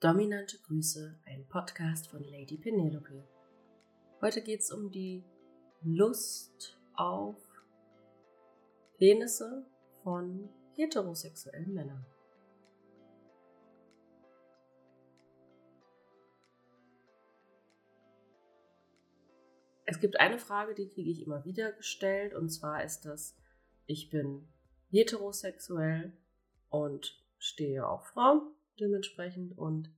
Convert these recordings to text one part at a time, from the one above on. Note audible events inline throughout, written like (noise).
Dominante Grüße, ein Podcast von Lady Penelope. Heute geht es um die Lust auf Penisse von heterosexuellen Männern. Es gibt eine Frage, die kriege ich immer wieder gestellt, und zwar ist das, ich bin heterosexuell und stehe auf Frauen dementsprechend. Und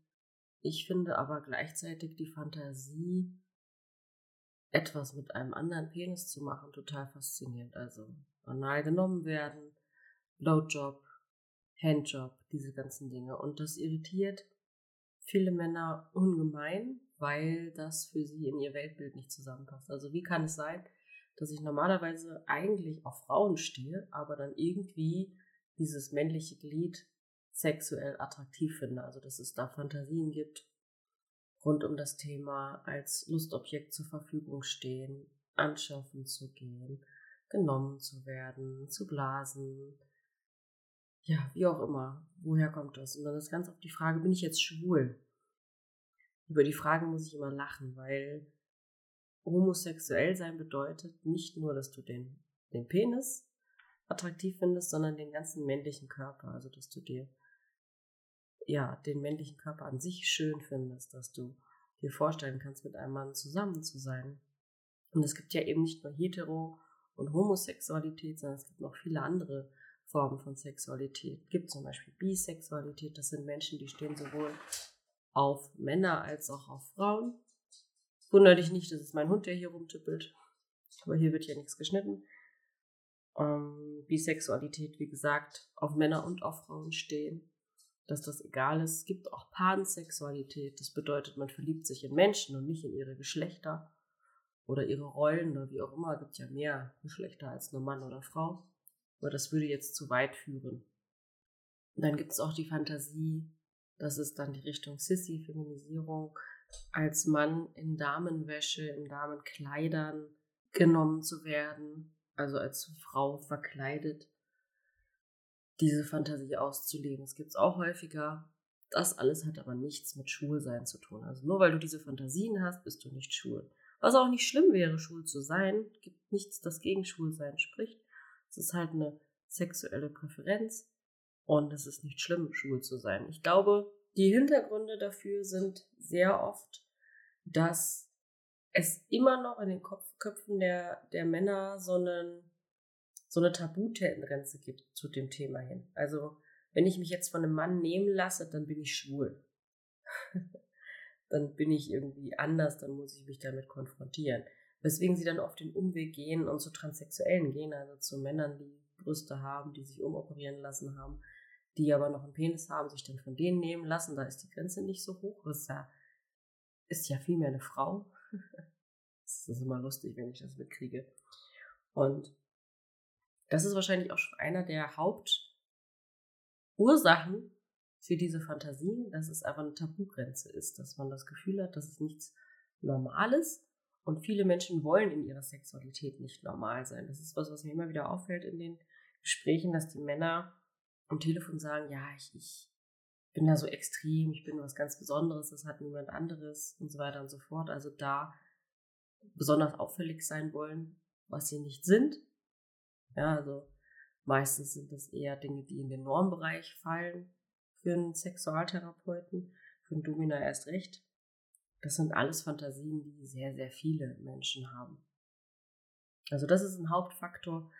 ich finde aber gleichzeitig die Fantasie, etwas mit einem anderen Penis zu machen, total faszinierend. Also banal genommen werden, Blowjob, Handjob, diese ganzen Dinge. Und das irritiert viele Männer ungemein, weil das für sie in ihr Weltbild nicht zusammenpasst. Also wie kann es sein, dass ich normalerweise eigentlich auf Frauen stehe, aber dann irgendwie dieses männliche Glied sexuell attraktiv finde. Also dass es da Fantasien gibt rund um das Thema als Lustobjekt zur Verfügung stehen, anschaffen zu gehen, genommen zu werden, zu blasen. Ja, wie auch immer. Woher kommt das? Und dann ist ganz oft die Frage, bin ich jetzt schwul? Über die Fragen muss ich immer lachen, weil homosexuell sein bedeutet nicht nur, dass du den, den Penis attraktiv findest, sondern den ganzen männlichen Körper. Also, dass du dir ja, den männlichen Körper an sich schön findest, dass du dir vorstellen kannst, mit einem Mann zusammen zu sein. Und es gibt ja eben nicht nur Hetero- und Homosexualität, sondern es gibt noch viele andere Formen von Sexualität. Es gibt zum Beispiel Bisexualität, das sind Menschen, die stehen sowohl auf Männer als auch auf Frauen. Wunder dich nicht, das ist mein Hund, der hier rumtippelt. Aber hier wird ja nichts geschnitten. Ähm, Bisexualität, wie gesagt, auf Männer und auf Frauen stehen dass das egal ist. Es gibt auch Pansexualität. Das bedeutet, man verliebt sich in Menschen und nicht in ihre Geschlechter oder ihre Rollen oder wie auch immer. Es gibt ja mehr Geschlechter als nur Mann oder Frau. Aber das würde jetzt zu weit führen. Und dann gibt es auch die Fantasie, das ist dann die Richtung Sissy-Feminisierung, als Mann in Damenwäsche, in Damenkleidern genommen zu werden, also als Frau verkleidet diese Fantasie auszuleben. Es gibt es auch häufiger. Das alles hat aber nichts mit Schwulsein zu tun. Also nur weil du diese Fantasien hast, bist du nicht schwul. Was auch nicht schlimm wäre, schwul zu sein, gibt nichts, das gegen Schwulsein spricht. Es ist halt eine sexuelle Präferenz und es ist nicht schlimm, schwul zu sein. Ich glaube, die Hintergründe dafür sind sehr oft, dass es immer noch in den Kopf, Köpfen der, der Männer so einen so eine Tabutendenz gibt zu dem Thema hin. Also, wenn ich mich jetzt von einem Mann nehmen lasse, dann bin ich schwul. (laughs) dann bin ich irgendwie anders, dann muss ich mich damit konfrontieren. Weswegen sie dann auf den Umweg gehen und zu Transsexuellen gehen, also zu Männern, die Brüste haben, die sich umoperieren lassen haben, die aber noch einen Penis haben, sich dann von denen nehmen lassen. Da ist die Grenze nicht so hoch. Das ist ja, ist ja vielmehr eine Frau. (laughs) das ist immer lustig, wenn ich das mitkriege. Und das ist wahrscheinlich auch schon einer der Hauptursachen für diese Fantasien, dass es einfach eine Tabugrenze ist, dass man das Gefühl hat, dass es nichts Normales und viele Menschen wollen in ihrer Sexualität nicht normal sein. Das ist was, was mir immer wieder auffällt in den Gesprächen, dass die Männer am Telefon sagen, ja, ich, ich bin da so extrem, ich bin was ganz Besonderes, das hat niemand anderes und so weiter und so fort. Also da besonders auffällig sein wollen, was sie nicht sind ja, also meistens sind das eher Dinge, die in den Normbereich fallen für einen Sexualtherapeuten, für einen Domina erst recht. Das sind alles Fantasien, die sehr, sehr viele Menschen haben. Also das ist ein Hauptfaktor,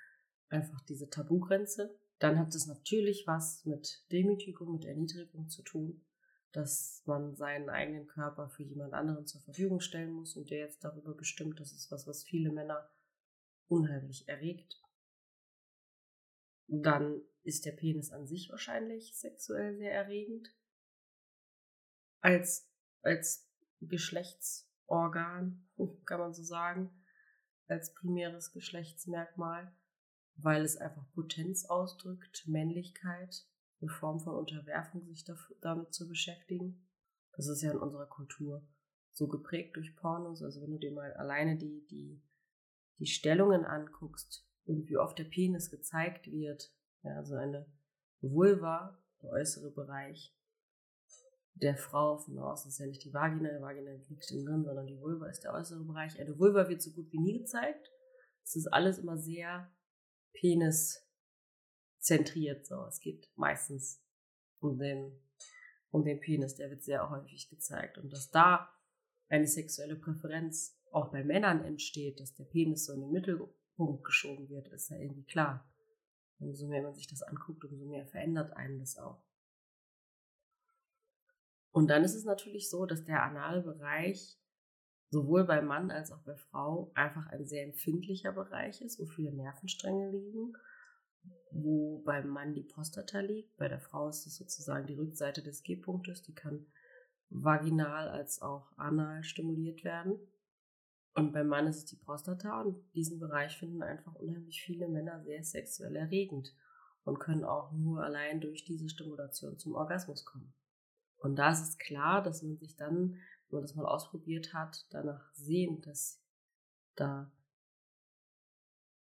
einfach diese Tabugrenze. Dann hat es natürlich was mit Demütigung, mit Erniedrigung zu tun, dass man seinen eigenen Körper für jemand anderen zur Verfügung stellen muss und der jetzt darüber bestimmt. Das ist was, was viele Männer unheimlich erregt dann ist der Penis an sich wahrscheinlich sexuell sehr erregend. Als, als Geschlechtsorgan, (laughs) kann man so sagen, als primäres Geschlechtsmerkmal, weil es einfach Potenz ausdrückt, Männlichkeit, eine Form von Unterwerfung, sich damit zu beschäftigen. Das ist ja in unserer Kultur so geprägt durch Pornos. Also wenn du dir mal alleine die, die, die Stellungen anguckst, und wie oft der Penis gezeigt wird. Ja, also eine Vulva, der äußere Bereich der Frau von außen ist ja nicht die Vagina, die Vagina liegt im Hirn, sondern die Vulva ist der äußere Bereich. Eine Vulva wird so gut wie nie gezeigt. Es ist alles immer sehr peniszentriert. So. Es geht meistens um den, um den Penis, der wird sehr häufig gezeigt. Und dass da eine sexuelle Präferenz auch bei Männern entsteht, dass der Penis so in den Mittelpunkt geschoben wird, ist ja irgendwie klar. Umso mehr man sich das anguckt, umso mehr verändert einen das auch. Und dann ist es natürlich so, dass der anale Bereich sowohl bei Mann als auch bei Frau einfach ein sehr empfindlicher Bereich ist, wo viele Nervenstränge liegen, wo beim Mann die Prostata liegt, bei der Frau ist es sozusagen die Rückseite des G-Punktes, die kann vaginal als auch anal stimuliert werden. Und beim Mann ist es die Prostata und diesen Bereich finden einfach unheimlich viele Männer sehr sexuell erregend und können auch nur allein durch diese Stimulation zum Orgasmus kommen. Und da ist es klar, dass man sich dann, wenn man das mal ausprobiert hat, danach sehnt, dass da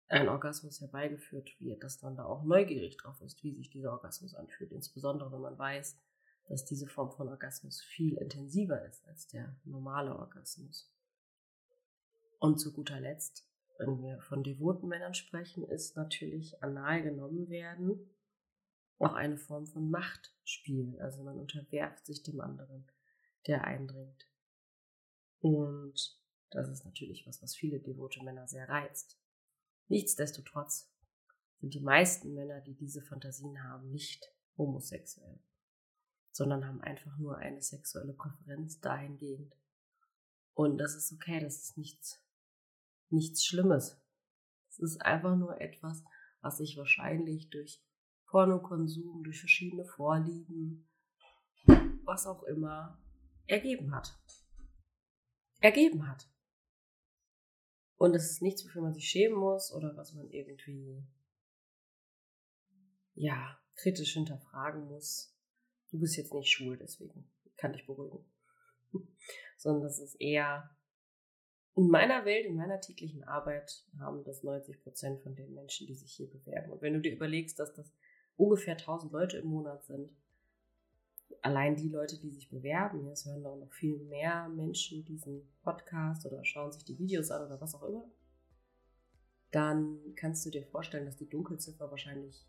ein Orgasmus herbeigeführt wird, dass man da auch neugierig drauf ist, wie sich dieser Orgasmus anfühlt. Insbesondere wenn man weiß, dass diese Form von Orgasmus viel intensiver ist als der normale Orgasmus. Und zu guter Letzt, wenn wir von devoten Männern sprechen, ist natürlich anal genommen werden auch eine Form von Machtspiel. Also man unterwerft sich dem anderen, der eindringt. Und das ist natürlich was, was viele devote Männer sehr reizt. Nichtsdestotrotz sind die meisten Männer, die diese Fantasien haben, nicht homosexuell, sondern haben einfach nur eine sexuelle Präferenz dahingehend. Und das ist okay, das ist nichts nichts Schlimmes. Es ist einfach nur etwas, was sich wahrscheinlich durch Pornokonsum, durch verschiedene Vorlieben, was auch immer, ergeben hat. Ergeben hat. Und es ist nichts, wofür man sich schämen muss oder was man irgendwie, ja, kritisch hinterfragen muss. Du bist jetzt nicht schwul, deswegen kann dich beruhigen. (laughs) Sondern das ist eher in meiner Welt, in meiner täglichen Arbeit haben das 90 Prozent von den Menschen, die sich hier bewerben. Und wenn du dir überlegst, dass das ungefähr 1000 Leute im Monat sind, allein die Leute, die sich bewerben, es hören auch noch viel mehr Menschen diesen Podcast oder schauen sich die Videos an oder was auch immer, dann kannst du dir vorstellen, dass die Dunkelziffer wahrscheinlich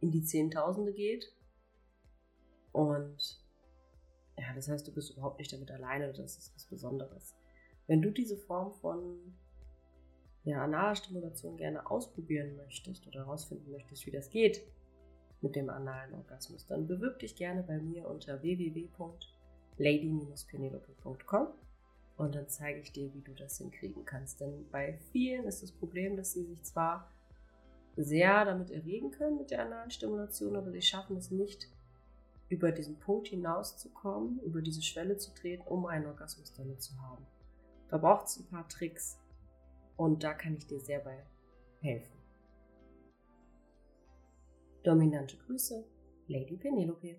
in die Zehntausende geht. Und ja, das heißt, du bist überhaupt nicht damit alleine, das ist was Besonderes. Wenn du diese Form von ja, analer Stimulation gerne ausprobieren möchtest oder herausfinden möchtest, wie das geht mit dem analen Orgasmus, dann bewirb dich gerne bei mir unter www.lady-penelope.com und dann zeige ich dir, wie du das hinkriegen kannst. Denn bei vielen ist das Problem, dass sie sich zwar sehr damit erregen können mit der analen Stimulation, aber sie schaffen es nicht, über diesen Punkt hinauszukommen, über diese Schwelle zu treten, um einen Orgasmus damit zu haben. Da braucht es ein paar Tricks und da kann ich dir sehr bei helfen. Dominante Grüße, Lady Penelope.